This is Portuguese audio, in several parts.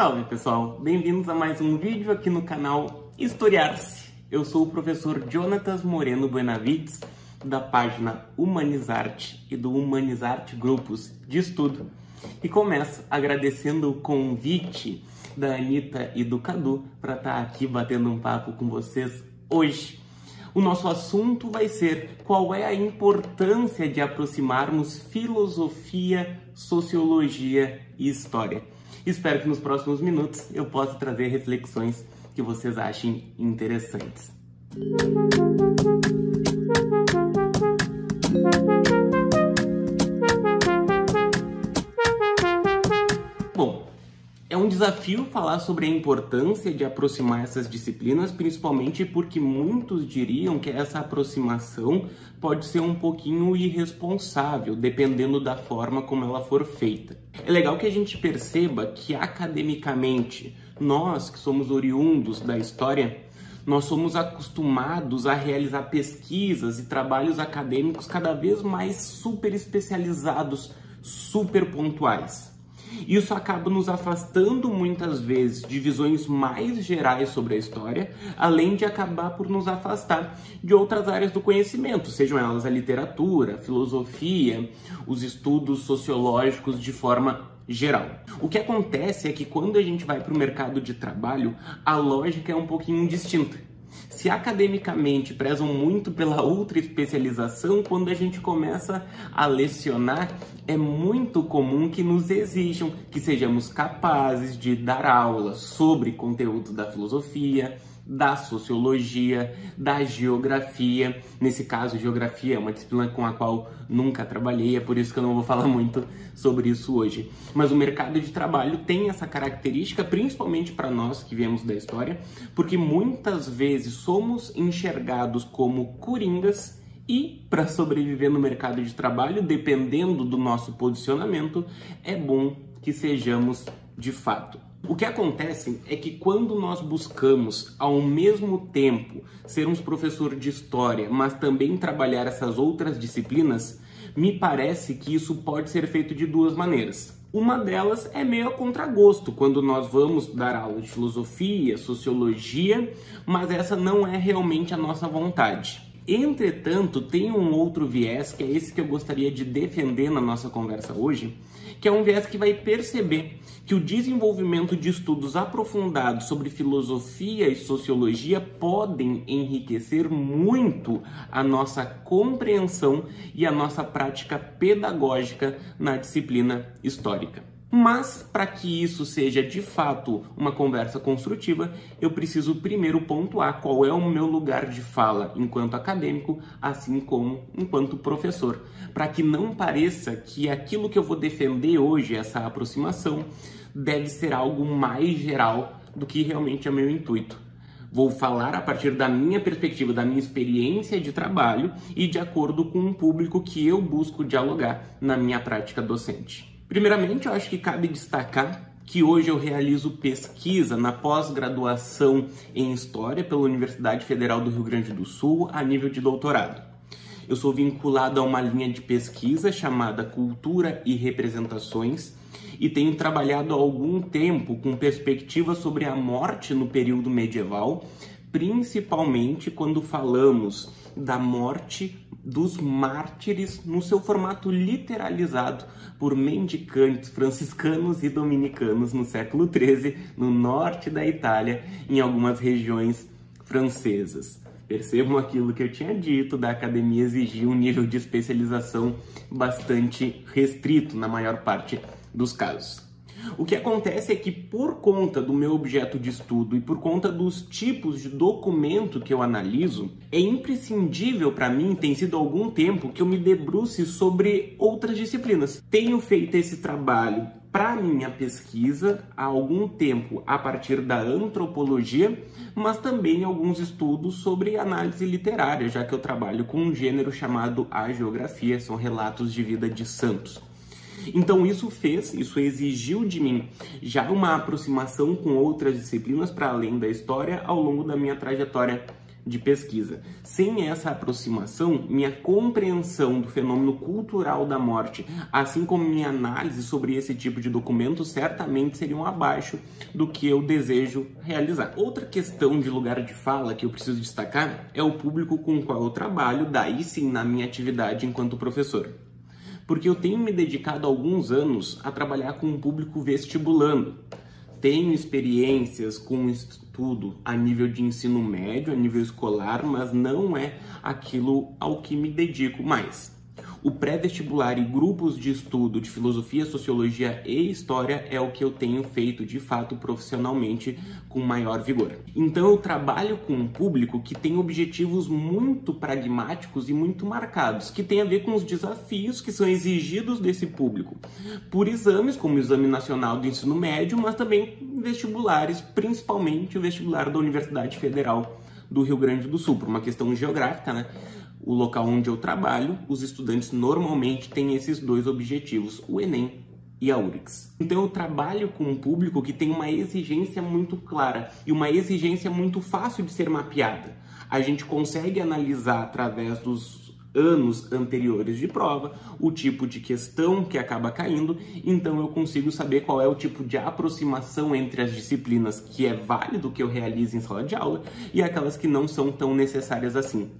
Salve pessoal, bem-vindos a mais um vídeo aqui no canal Historiar-se. Eu sou o professor Jonatas Moreno Buenavides, da página Humanizarte e do Humanizarte Grupos de Estudo. E começo agradecendo o convite da Anitta e do Cadu para estar tá aqui batendo um papo com vocês hoje. O nosso assunto vai ser qual é a importância de aproximarmos filosofia, sociologia e história. Espero que nos próximos minutos eu possa trazer reflexões que vocês achem interessantes. Desafio falar sobre a importância de aproximar essas disciplinas, principalmente porque muitos diriam que essa aproximação pode ser um pouquinho irresponsável, dependendo da forma como ela for feita. É legal que a gente perceba que academicamente, nós que somos oriundos da história, nós somos acostumados a realizar pesquisas e trabalhos acadêmicos cada vez mais super especializados, super pontuais. Isso acaba nos afastando muitas vezes de visões mais gerais sobre a história, além de acabar por nos afastar de outras áreas do conhecimento, sejam elas a literatura, a filosofia, os estudos sociológicos de forma geral. O que acontece é que quando a gente vai para o mercado de trabalho, a lógica é um pouquinho distinta. Se academicamente prezam muito pela ultra especialização, quando a gente começa a lecionar, é muito comum que nos exijam que sejamos capazes de dar aulas sobre conteúdo da filosofia, da sociologia, da geografia. Nesse caso, geografia é uma disciplina com a qual nunca trabalhei, é por isso que eu não vou falar muito sobre isso hoje. Mas o mercado de trabalho tem essa característica, principalmente para nós que viemos da história, porque muitas vezes somos enxergados como coringas e para sobreviver no mercado de trabalho, dependendo do nosso posicionamento, é bom que sejamos de fato o que acontece é que quando nós buscamos ao mesmo tempo sermos professor de história, mas também trabalhar essas outras disciplinas, me parece que isso pode ser feito de duas maneiras. Uma delas é meio a contragosto, quando nós vamos dar aula de filosofia, sociologia, mas essa não é realmente a nossa vontade. Entretanto, tem um outro viés, que é esse que eu gostaria de defender na nossa conversa hoje, que é um viés que vai perceber que o desenvolvimento de estudos aprofundados sobre filosofia e sociologia podem enriquecer muito a nossa compreensão e a nossa prática pedagógica na disciplina histórica. Mas para que isso seja de fato uma conversa construtiva, eu preciso primeiro pontuar qual é o meu lugar de fala enquanto acadêmico, assim como enquanto professor, para que não pareça que aquilo que eu vou defender hoje, essa aproximação, deve ser algo mais geral do que realmente é meu intuito. Vou falar a partir da minha perspectiva, da minha experiência de trabalho e de acordo com o público que eu busco dialogar na minha prática docente. Primeiramente, eu acho que cabe destacar que hoje eu realizo pesquisa na pós-graduação em História pela Universidade Federal do Rio Grande do Sul a nível de doutorado. Eu sou vinculado a uma linha de pesquisa chamada Cultura e Representações e tenho trabalhado há algum tempo com perspectiva sobre a morte no período medieval, principalmente quando falamos da morte dos mártires no seu formato literalizado por mendicantes franciscanos e dominicanos no século XIII, no norte da Itália, em algumas regiões francesas. Percebam aquilo que eu tinha dito da academia exigir um nível de especialização bastante restrito na maior parte dos casos. O que acontece é que, por conta do meu objeto de estudo e por conta dos tipos de documento que eu analiso, é imprescindível para mim, tem sido algum tempo, que eu me debruce sobre outras disciplinas. Tenho feito esse trabalho para minha pesquisa há algum tempo a partir da antropologia, mas também alguns estudos sobre análise literária, já que eu trabalho com um gênero chamado a geografia, são relatos de vida de santos. Então isso fez, isso exigiu de mim já uma aproximação com outras disciplinas para além da história ao longo da minha trajetória de pesquisa. Sem essa aproximação, minha compreensão do fenômeno cultural da morte, assim como minha análise sobre esse tipo de documento, certamente seriam abaixo do que eu desejo realizar. Outra questão de lugar de fala que eu preciso destacar é o público com o qual eu trabalho, daí sim na minha atividade enquanto professor porque eu tenho me dedicado alguns anos a trabalhar com um público vestibulando. Tenho experiências com estudo a nível de ensino médio, a nível escolar, mas não é aquilo ao que me dedico mais. O pré-vestibular e grupos de estudo de filosofia, sociologia e história é o que eu tenho feito de fato profissionalmente com maior vigor. Então eu trabalho com um público que tem objetivos muito pragmáticos e muito marcados, que tem a ver com os desafios que são exigidos desse público por exames como o Exame Nacional do Ensino Médio, mas também vestibulares, principalmente o vestibular da Universidade Federal do Rio Grande do Sul, por uma questão geográfica, né? O local onde eu trabalho, os estudantes normalmente têm esses dois objetivos, o Enem e a URIX. Então eu trabalho com um público que tem uma exigência muito clara e uma exigência muito fácil de ser mapeada. A gente consegue analisar através dos anos anteriores de prova, o tipo de questão que acaba caindo, então eu consigo saber qual é o tipo de aproximação entre as disciplinas que é válido que eu realize em sala de aula e aquelas que não são tão necessárias assim.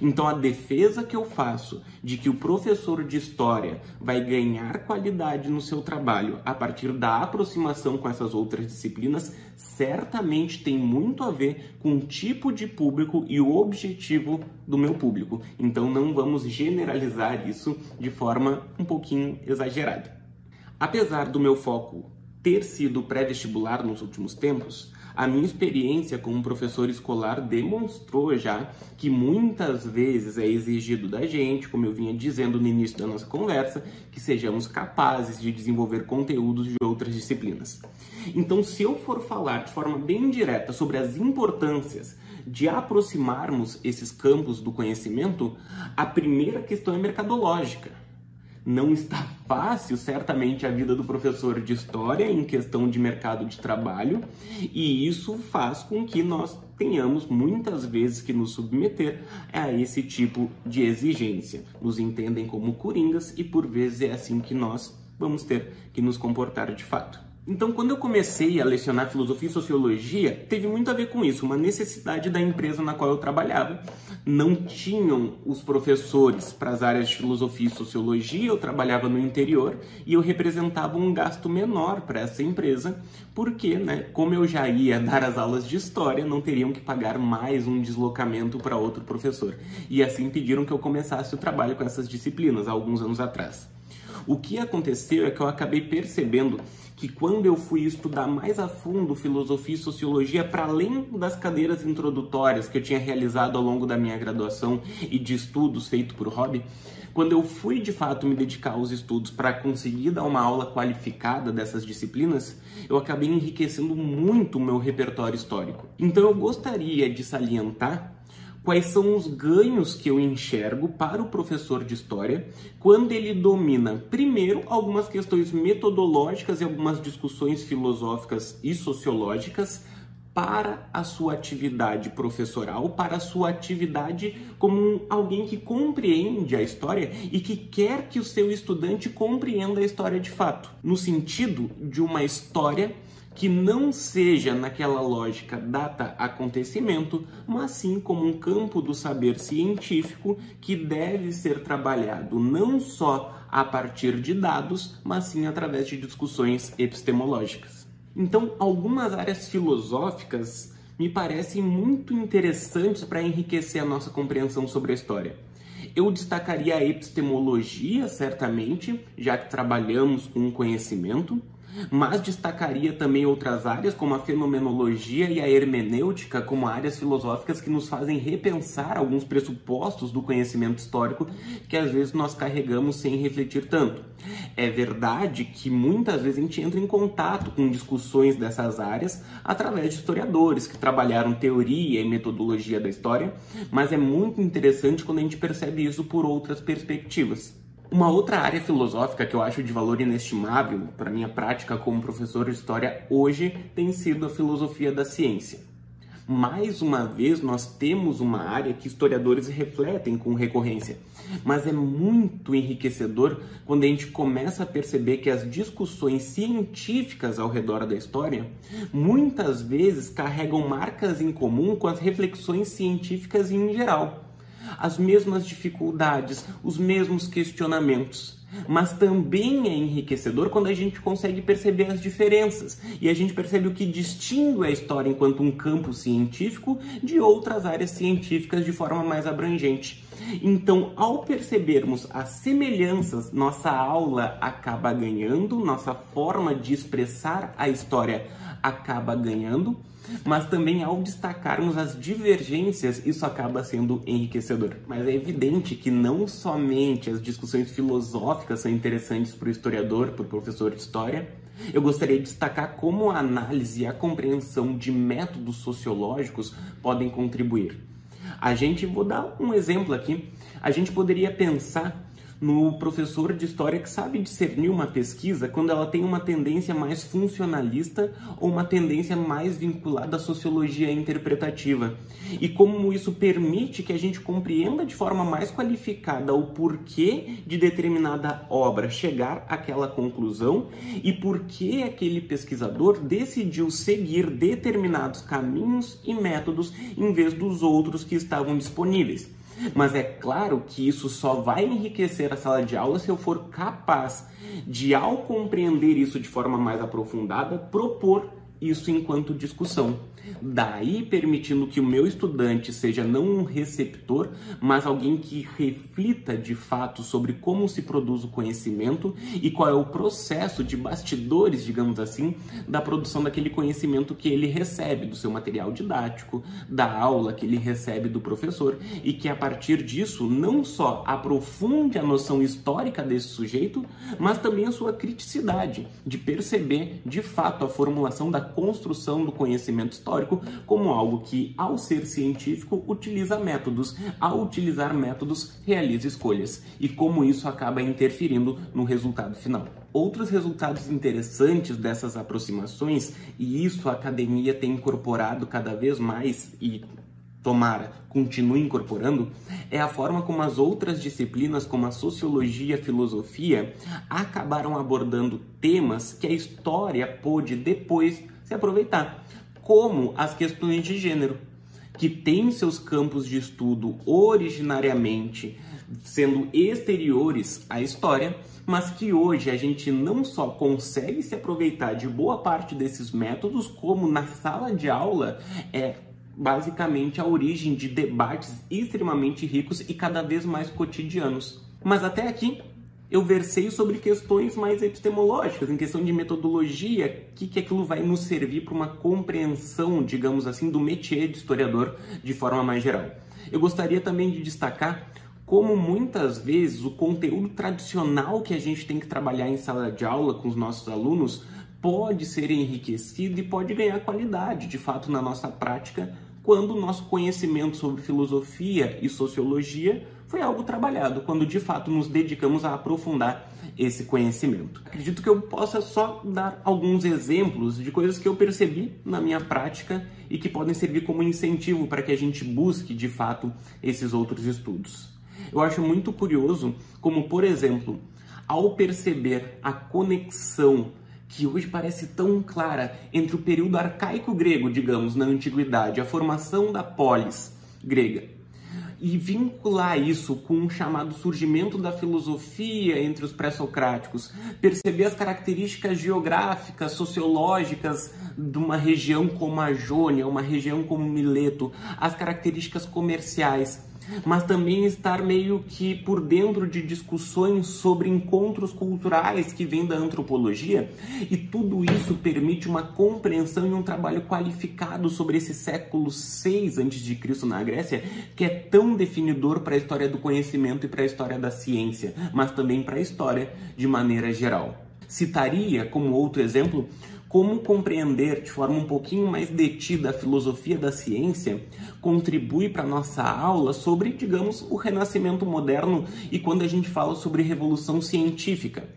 Então a defesa que eu faço de que o professor de história vai ganhar qualidade no seu trabalho a partir da aproximação com essas outras disciplinas certamente tem muito a ver com o tipo de público e o objetivo do meu público. Então não vamos generalizar isso de forma um pouquinho exagerada. Apesar do meu foco ter sido pré-vestibular nos últimos tempos, a minha experiência como professor escolar demonstrou já que muitas vezes é exigido da gente, como eu vinha dizendo no início da nossa conversa, que sejamos capazes de desenvolver conteúdos de outras disciplinas. Então, se eu for falar de forma bem direta sobre as importâncias de aproximarmos esses campos do conhecimento, a primeira questão é mercadológica não está fácil, certamente, a vida do professor de história em questão de mercado de trabalho, e isso faz com que nós tenhamos muitas vezes que nos submeter a esse tipo de exigência. Nos entendem como coringas e por vezes é assim que nós vamos ter que nos comportar de fato. Então, quando eu comecei a lecionar filosofia e sociologia, teve muito a ver com isso, uma necessidade da empresa na qual eu trabalhava. Não tinham os professores para as áreas de filosofia e sociologia, eu trabalhava no interior e eu representava um gasto menor para essa empresa, porque, né, como eu já ia dar as aulas de história, não teriam que pagar mais um deslocamento para outro professor. E assim pediram que eu começasse o trabalho com essas disciplinas há alguns anos atrás. O que aconteceu é que eu acabei percebendo que quando eu fui estudar mais a fundo filosofia e sociologia, para além das cadeiras introdutórias que eu tinha realizado ao longo da minha graduação e de estudos feito por hobby, quando eu fui de fato me dedicar aos estudos para conseguir dar uma aula qualificada dessas disciplinas, eu acabei enriquecendo muito o meu repertório histórico. Então eu gostaria de salientar quais são os ganhos que eu enxergo para o professor de história quando ele domina, primeiro, algumas questões metodológicas e algumas discussões filosóficas e sociológicas para a sua atividade professoral, para a sua atividade como alguém que compreende a história e que quer que o seu estudante compreenda a história de fato, no sentido de uma história que não seja naquela lógica data-acontecimento, mas sim como um campo do saber científico que deve ser trabalhado não só a partir de dados, mas sim através de discussões epistemológicas. Então, algumas áreas filosóficas me parecem muito interessantes para enriquecer a nossa compreensão sobre a história. Eu destacaria a epistemologia, certamente, já que trabalhamos com conhecimento mas destacaria também outras áreas, como a fenomenologia e a hermenêutica, como áreas filosóficas que nos fazem repensar alguns pressupostos do conhecimento histórico que às vezes nós carregamos sem refletir tanto. É verdade que muitas vezes a gente entra em contato com discussões dessas áreas através de historiadores que trabalharam teoria e metodologia da história, mas é muito interessante quando a gente percebe isso por outras perspectivas. Uma outra área filosófica que eu acho de valor inestimável para minha prática como professor de história hoje tem sido a filosofia da ciência. Mais uma vez, nós temos uma área que historiadores refletem com recorrência, mas é muito enriquecedor quando a gente começa a perceber que as discussões científicas ao redor da história muitas vezes carregam marcas em comum com as reflexões científicas em geral. As mesmas dificuldades, os mesmos questionamentos mas também é enriquecedor quando a gente consegue perceber as diferenças e a gente percebe o que distingue a história enquanto um campo científico de outras áreas científicas de forma mais abrangente. Então, ao percebermos as semelhanças, nossa aula acaba ganhando, nossa forma de expressar a história acaba ganhando, mas também ao destacarmos as divergências, isso acaba sendo enriquecedor. Mas é evidente que não somente as discussões filosóficas são interessantes para o historiador, para o professor de história. Eu gostaria de destacar como a análise e a compreensão de métodos sociológicos podem contribuir. A gente, vou dar um exemplo aqui, a gente poderia pensar no professor de história que sabe discernir uma pesquisa quando ela tem uma tendência mais funcionalista ou uma tendência mais vinculada à sociologia interpretativa. E como isso permite que a gente compreenda de forma mais qualificada o porquê de determinada obra chegar àquela conclusão e por que aquele pesquisador decidiu seguir determinados caminhos e métodos em vez dos outros que estavam disponíveis. Mas é claro que isso só vai enriquecer a sala de aula se eu for capaz de, ao compreender isso de forma mais aprofundada, propor isso enquanto discussão. Daí permitindo que o meu estudante seja não um receptor, mas alguém que reflita de fato sobre como se produz o conhecimento e qual é o processo de bastidores, digamos assim, da produção daquele conhecimento que ele recebe do seu material didático, da aula que ele recebe do professor e que a partir disso não só aprofunde a noção histórica desse sujeito, mas também a sua criticidade de perceber de fato a formulação da construção do conhecimento histórico como algo que, ao ser científico, utiliza métodos, ao utilizar métodos, realiza escolhas, e como isso acaba interferindo no resultado final. Outros resultados interessantes dessas aproximações, e isso a academia tem incorporado cada vez mais e tomara, continue incorporando, é a forma como as outras disciplinas, como a sociologia e a filosofia, acabaram abordando temas que a história pôde depois se aproveitar, como as questões de gênero, que têm seus campos de estudo originariamente sendo exteriores à história, mas que hoje a gente não só consegue se aproveitar de boa parte desses métodos, como na sala de aula é basicamente a origem de debates extremamente ricos e cada vez mais cotidianos. Mas até aqui eu versei sobre questões mais epistemológicas, em questão de metodologia, que, que aquilo vai nos servir para uma compreensão, digamos assim, do métier de historiador de forma mais geral. Eu gostaria também de destacar como muitas vezes o conteúdo tradicional que a gente tem que trabalhar em sala de aula com os nossos alunos pode ser enriquecido e pode ganhar qualidade, de fato, na nossa prática, quando o nosso conhecimento sobre filosofia e sociologia foi algo trabalhado, quando de fato nos dedicamos a aprofundar esse conhecimento. Acredito que eu possa só dar alguns exemplos de coisas que eu percebi na minha prática e que podem servir como incentivo para que a gente busque de fato esses outros estudos. Eu acho muito curioso como, por exemplo, ao perceber a conexão que hoje parece tão clara entre o período arcaico grego, digamos, na antiguidade, a formação da polis grega e vincular isso com um chamado surgimento da filosofia entre os pré-socráticos, perceber as características geográficas, sociológicas de uma região como a Jônia, uma região como Mileto, as características comerciais mas também estar meio que por dentro de discussões sobre encontros culturais que vêm da antropologia, e tudo isso permite uma compreensão e um trabalho qualificado sobre esse século 6 a.C. na Grécia, que é tão definidor para a história do conhecimento e para a história da ciência, mas também para a história de maneira geral. Citaria como outro exemplo como compreender de forma um pouquinho mais detida a filosofia da ciência contribui para nossa aula sobre, digamos, o renascimento moderno e quando a gente fala sobre revolução científica.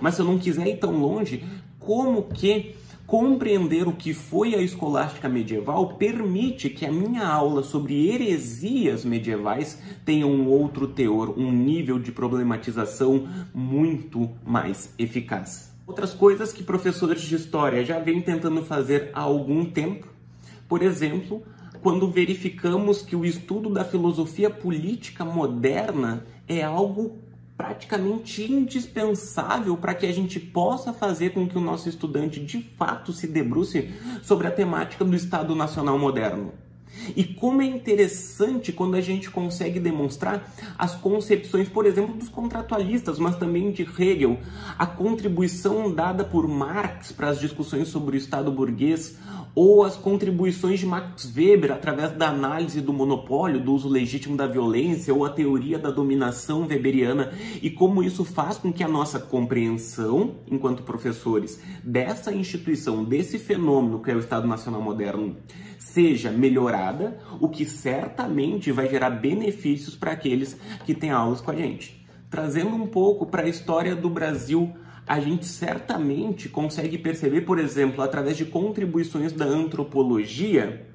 Mas se eu não quiser ir tão longe, como que Compreender o que foi a escolástica medieval permite que a minha aula sobre heresias medievais tenha um outro teor, um nível de problematização muito mais eficaz. Outras coisas que professores de história já vêm tentando fazer há algum tempo, por exemplo, quando verificamos que o estudo da filosofia política moderna é algo praticamente indispensável para que a gente possa fazer com que o nosso estudante de fato se debruce sobre a temática do Estado Nacional moderno. E como é interessante quando a gente consegue demonstrar as concepções, por exemplo, dos contratualistas, mas também de Hegel, a contribuição dada por Marx para as discussões sobre o Estado burguês, ou as contribuições de Max Weber através da análise do monopólio, do uso legítimo da violência, ou a teoria da dominação weberiana, e como isso faz com que a nossa compreensão, enquanto professores, dessa instituição, desse fenômeno que é o Estado Nacional Moderno, seja melhorada, o que certamente vai gerar benefícios para aqueles que têm aulas com a gente. Trazendo um pouco para a história do Brasil a gente certamente consegue perceber, por exemplo, através de contribuições da antropologia,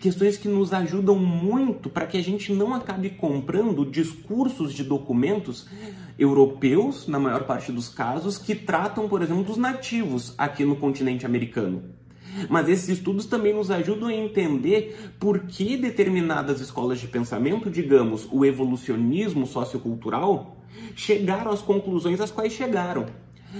questões que nos ajudam muito para que a gente não acabe comprando discursos de documentos europeus, na maior parte dos casos, que tratam, por exemplo, dos nativos aqui no continente americano. Mas esses estudos também nos ajudam a entender por que determinadas escolas de pensamento, digamos, o evolucionismo sociocultural, chegaram às conclusões às quais chegaram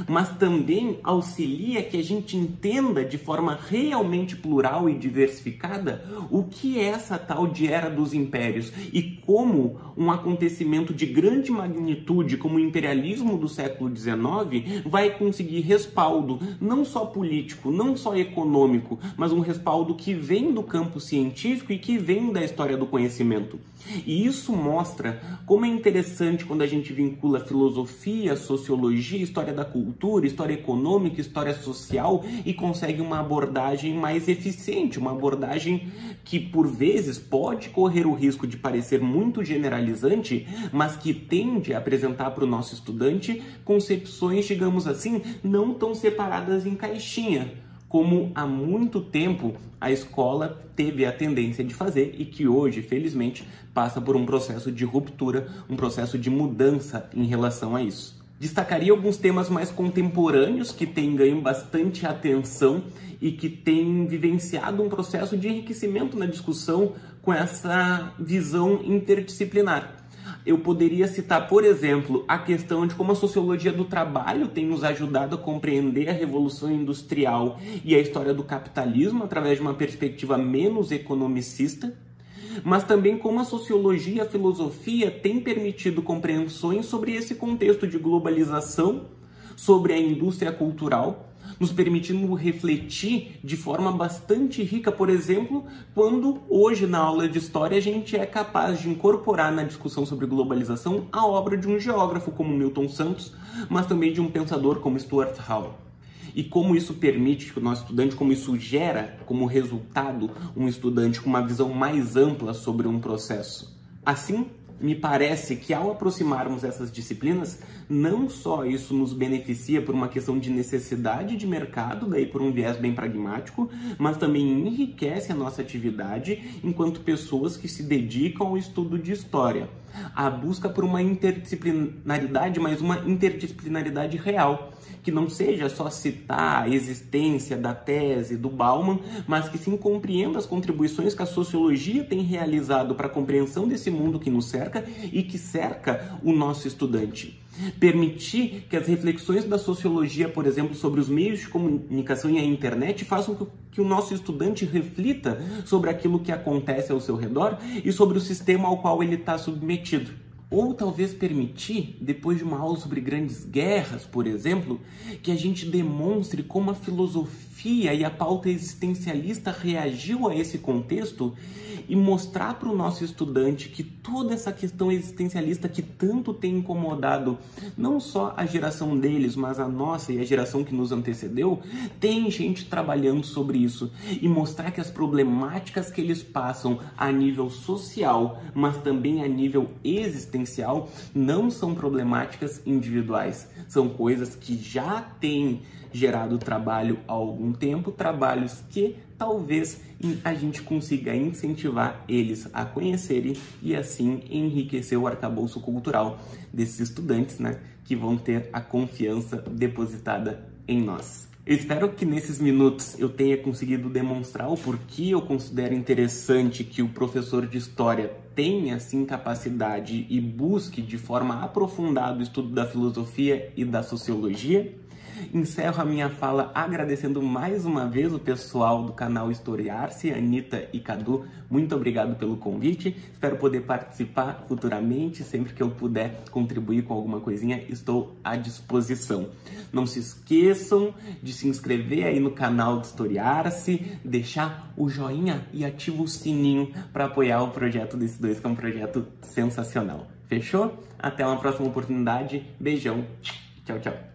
mas também auxilia que a gente entenda de forma realmente plural e diversificada o que é essa tal de era dos impérios e como um acontecimento de grande magnitude como o imperialismo do século XIX vai conseguir respaldo não só político, não só econômico, mas um respaldo que vem do campo científico e que vem da história do conhecimento. E isso mostra como é interessante quando a gente vincula filosofia, sociologia, história da cultura, história econômica, história social e consegue uma abordagem mais eficiente, uma abordagem que por vezes pode correr o risco de parecer muito generalizante, mas que tende a apresentar para o nosso estudante concepções, digamos assim, não tão separadas em caixinha como há muito tempo a escola teve a tendência de fazer e que hoje, felizmente, passa por um processo de ruptura, um processo de mudança em relação a isso. Destacaria alguns temas mais contemporâneos que têm ganho bastante atenção e que têm vivenciado um processo de enriquecimento na discussão com essa visão interdisciplinar. Eu poderia citar, por exemplo, a questão de como a sociologia do trabalho tem nos ajudado a compreender a revolução industrial e a história do capitalismo através de uma perspectiva menos economicista, mas também como a sociologia e a filosofia têm permitido compreensões sobre esse contexto de globalização, sobre a indústria cultural nos permitindo refletir de forma bastante rica, por exemplo, quando hoje na aula de história a gente é capaz de incorporar na discussão sobre globalização a obra de um geógrafo como Milton Santos, mas também de um pensador como Stuart Hall e como isso permite que o nosso estudante, como isso gera como resultado um estudante com uma visão mais ampla sobre um processo. Assim, me parece que ao aproximarmos essas disciplinas, não só isso nos beneficia por uma questão de necessidade de mercado, daí por um viés bem pragmático, mas também enriquece a nossa atividade enquanto pessoas que se dedicam ao estudo de história. A busca por uma interdisciplinaridade, mas uma interdisciplinaridade real que não seja só citar a existência da tese do Bauman, mas que sim compreenda as contribuições que a sociologia tem realizado para a compreensão desse mundo que nos cerca e que cerca o nosso estudante. Permitir que as reflexões da sociologia, por exemplo, sobre os meios de comunicação e a internet façam que o nosso estudante reflita sobre aquilo que acontece ao seu redor e sobre o sistema ao qual ele está submetido. Ou talvez permitir, depois de uma aula sobre grandes guerras, por exemplo, que a gente demonstre como a filosofia e a pauta existencialista reagiu a esse contexto e mostrar para o nosso estudante que toda essa questão existencialista que tanto tem incomodado não só a geração deles, mas a nossa e a geração que nos antecedeu, tem gente trabalhando sobre isso e mostrar que as problemáticas que eles passam a nível social, mas também a nível existencial, não são problemáticas individuais, são coisas que já têm gerado trabalho há algum algum tempo, trabalhos que talvez a gente consiga incentivar eles a conhecerem e assim enriquecer o arcabouço cultural desses estudantes, né, que vão ter a confiança depositada em nós. Eu espero que nesses minutos eu tenha conseguido demonstrar o porquê eu considero interessante que o professor de história tenha assim capacidade e busque de forma aprofundada o estudo da filosofia e da sociologia. Encerro a minha fala agradecendo mais uma vez o pessoal do canal Historiar-se, Anitta e Cadu. Muito obrigado pelo convite. Espero poder participar futuramente. Sempre que eu puder contribuir com alguma coisinha, estou à disposição. Não se esqueçam de se inscrever aí no canal do Historiar-se, deixar o joinha e ativa o sininho para apoiar o projeto desses dois, que é um projeto sensacional. Fechou? Até uma próxima oportunidade. Beijão. Tchau, tchau.